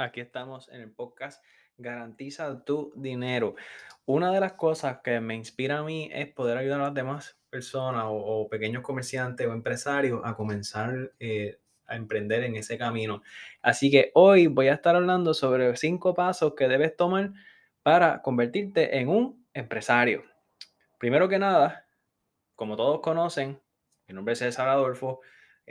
Aquí estamos en el podcast Garantiza tu dinero. Una de las cosas que me inspira a mí es poder ayudar a las demás personas o, o pequeños comerciantes o empresarios a comenzar eh, a emprender en ese camino. Así que hoy voy a estar hablando sobre cinco pasos que debes tomar para convertirte en un empresario. Primero que nada, como todos conocen, mi nombre es César Adolfo.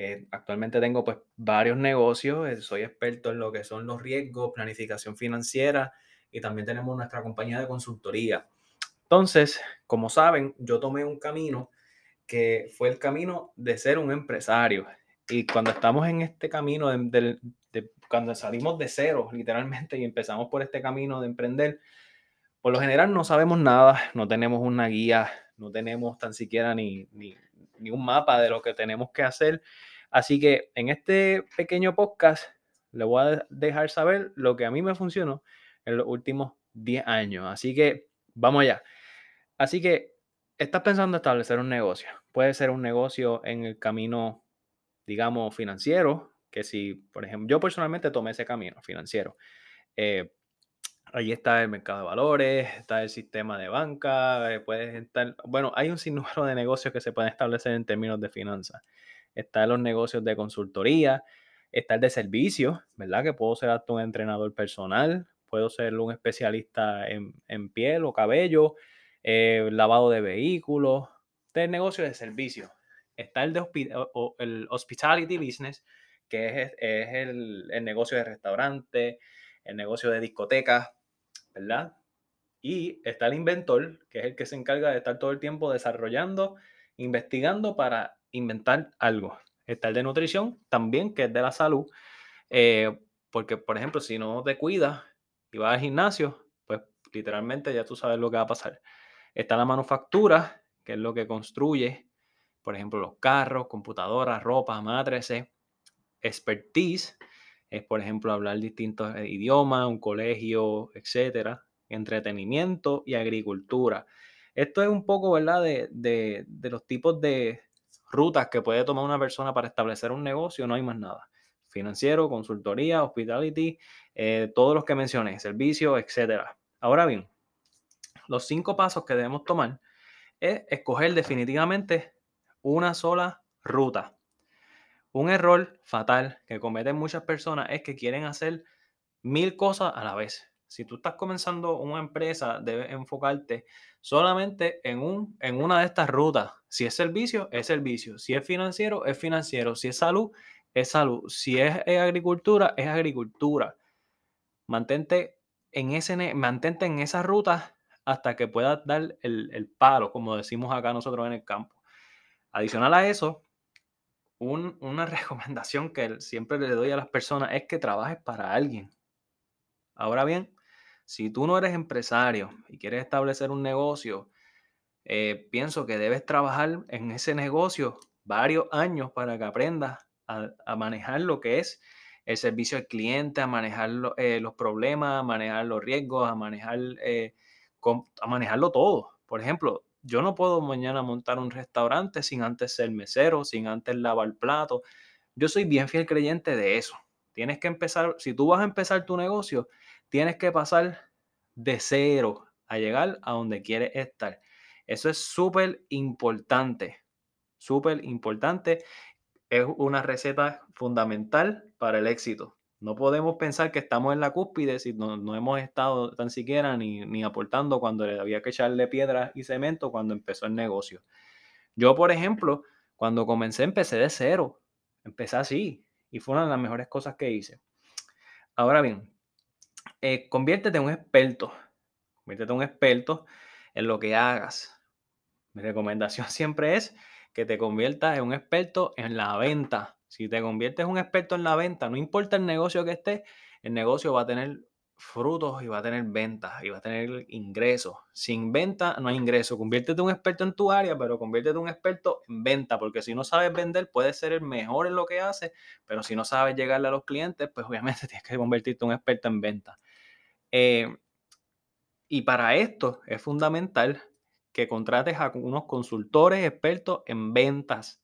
Eh, actualmente tengo pues varios negocios, eh, soy experto en lo que son los riesgos, planificación financiera y también tenemos nuestra compañía de consultoría. Entonces, como saben, yo tomé un camino que fue el camino de ser un empresario. Y cuando estamos en este camino, de, de, cuando salimos de cero, literalmente, y empezamos por este camino de emprender, por lo general no sabemos nada, no tenemos una guía, no tenemos tan siquiera ni, ni, ni un mapa de lo que tenemos que hacer. Así que en este pequeño podcast le voy a dejar saber lo que a mí me funcionó en los últimos 10 años. Así que vamos allá. Así que estás pensando establecer un negocio. Puede ser un negocio en el camino, digamos, financiero, que si, por ejemplo, yo personalmente tomé ese camino financiero. Eh, Allí está el mercado de valores, está el sistema de banca, eh, puedes estar, bueno, hay un sinnúmero de negocios que se pueden establecer en términos de finanzas. Están los negocios de consultoría, está el de servicios, ¿verdad? Que puedo ser hasta un entrenador personal, puedo ser un especialista en, en piel o cabello, eh, lavado de vehículos, este el negocio de servicios. Está el de hospitality business, que es, es el, el negocio de restaurantes, el negocio de discotecas, ¿verdad? Y está el inventor, que es el que se encarga de estar todo el tiempo desarrollando, investigando para inventar algo. Está el de nutrición también, que es de la salud, eh, porque, por ejemplo, si no te cuidas y vas al gimnasio, pues literalmente ya tú sabes lo que va a pasar. Está la manufactura, que es lo que construye, por ejemplo, los carros, computadoras, ropa, matrices. Expertise, es, por ejemplo, hablar distintos eh, idiomas, un colegio, etcétera, entretenimiento y agricultura. Esto es un poco, ¿verdad?, de, de, de, los tipos de rutas que puede tomar una persona para establecer un negocio, no hay más nada. Financiero, consultoría, hospitality, eh, todos los que mencioné, servicios, etcétera. Ahora bien, los cinco pasos que debemos tomar es escoger definitivamente una sola ruta. Un error fatal que cometen muchas personas es que quieren hacer mil cosas a la vez. Si tú estás comenzando una empresa, debes enfocarte solamente en, un, en una de estas rutas. Si es servicio, es servicio. Si es financiero, es financiero. Si es salud, es salud. Si es agricultura, es agricultura. Mantente en, ese, mantente en esa ruta hasta que puedas dar el, el palo, como decimos acá nosotros en el campo. Adicional a eso, un, una recomendación que siempre le doy a las personas es que trabajes para alguien. Ahora bien, si tú no eres empresario y quieres establecer un negocio, eh, pienso que debes trabajar en ese negocio varios años para que aprendas a, manejar lo que es el servicio al cliente, a manejar eh, los problemas, a manejar los riesgos, a, manejar, eh, a manejarlo todo. Por ejemplo, yo no puedo mañana montar un restaurante sin antes ser mesero, sin antes lavar plato. Yo soy bien fiel creyente de eso. Tienes que empezar, si tú vas a empezar tu negocio, tienes que pasar de cero a llegar a donde quieres estar. Eso es súper importante, súper importante. Es una receta fundamental para el éxito. No podemos pensar que estamos en la cúspide si no, no hemos estado tan siquiera ni, ni, aportando cuando le había que echarle piedras y cemento cuando empezó el negocio. Yo, por ejemplo, cuando comencé empecé de cero. Empecé así y fue una de las mejores cosas que hice. Ahora bien, eh, conviértete en un experto. Conviértete en un experto en lo que hagas. Mi recomendación siempre es que te conviertas en un experto en la venta si te conviertes en un experto en la venta, no importa el negocio que esté, el negocio va a tener frutos y va a tener ventas y va a tener ingresos. Sin venta no hay ingreso. Conviértete en un experto en tu área, pero conviértete un experto en venta, porque si no sabes vender, puedes ser el mejor en lo que haces, pero si no sabes llegarle a los clientes, pues obviamente tienes que convertirte en un experto en venta. Eh, y para esto es fundamental que contrates a unos consultores expertos en ventas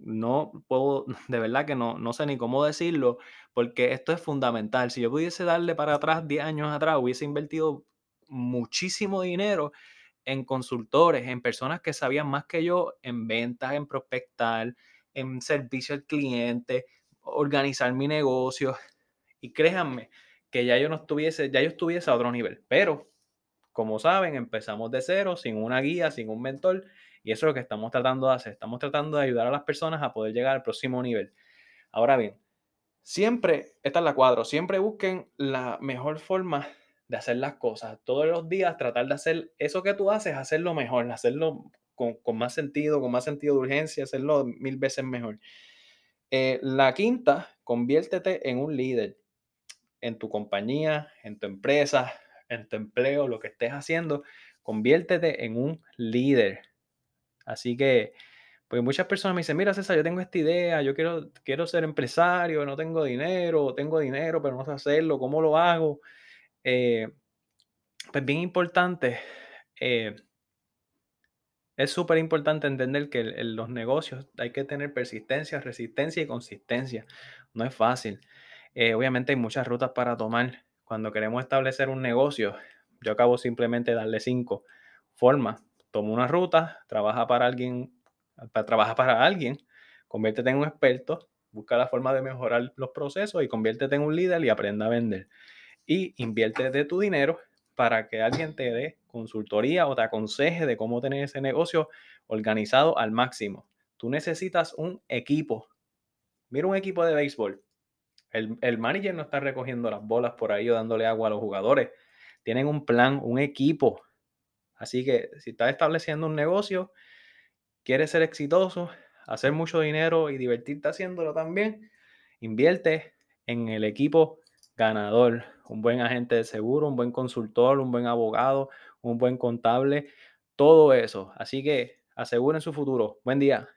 no puedo, de verdad que no, no sé ni cómo decirlo, porque esto es fundamental. Si yo pudiese darle para atrás 10 años atrás, hubiese invertido muchísimo dinero en consultores, en personas que sabían más que yo en ventas, en prospectar, en servicio al cliente, organizar mi negocio. Y créanme que ya yo no estuviese, ya yo estuviese a otro nivel. Pero, como saben, empezamos de cero, sin una guía, sin un mentor. Y eso es lo que estamos tratando de hacer. Estamos tratando de ayudar a las personas a poder llegar al próximo nivel. Ahora bien, siempre, esta es la cuadro, siempre busquen la mejor forma de hacer las cosas. Todos los días tratar de hacer eso que tú haces, hacerlo mejor, hacerlo con, más sentido, con más sentido de urgencia, hacerlo mil veces mejor. Eh, la quinta, conviértete en un líder en tu compañía, en tu empresa, en tu empleo, lo que estés haciendo, conviértete en un líder. Así que, pues muchas personas me dicen, mira César, yo tengo esta idea, yo quiero, quiero ser empresario, no tengo dinero, tengo dinero, pero no sé hacerlo, ¿cómo lo hago? Eh, pues bien importante, eh, es súper importante entender que en los negocios hay que tener persistencia, resistencia y consistencia. No es fácil. Eh, obviamente hay muchas rutas para tomar. Cuando queremos establecer un negocio, yo acabo simplemente de darle cinco formas. Toma una ruta, trabaja para alguien, trabaja para alguien, conviértete en un experto, busca la forma de mejorar los procesos y conviértete en un líder y aprenda a vender y invierte de tu dinero para que alguien te dé consultoría o te aconseje de cómo tener ese negocio organizado al máximo. Tú necesitas un equipo. Mira un equipo de béisbol. El, el manager no está recogiendo las bolas por ahí o dándole agua a los jugadores. Tienen un plan, un equipo. Así que si estás estableciendo un negocio, quieres ser exitoso, hacer mucho dinero y divertirte haciéndolo también, invierte en el equipo ganador, un buen agente de seguro, un buen consultor, un buen abogado, un buen contable, todo eso. Así que aseguren su futuro. Buen día.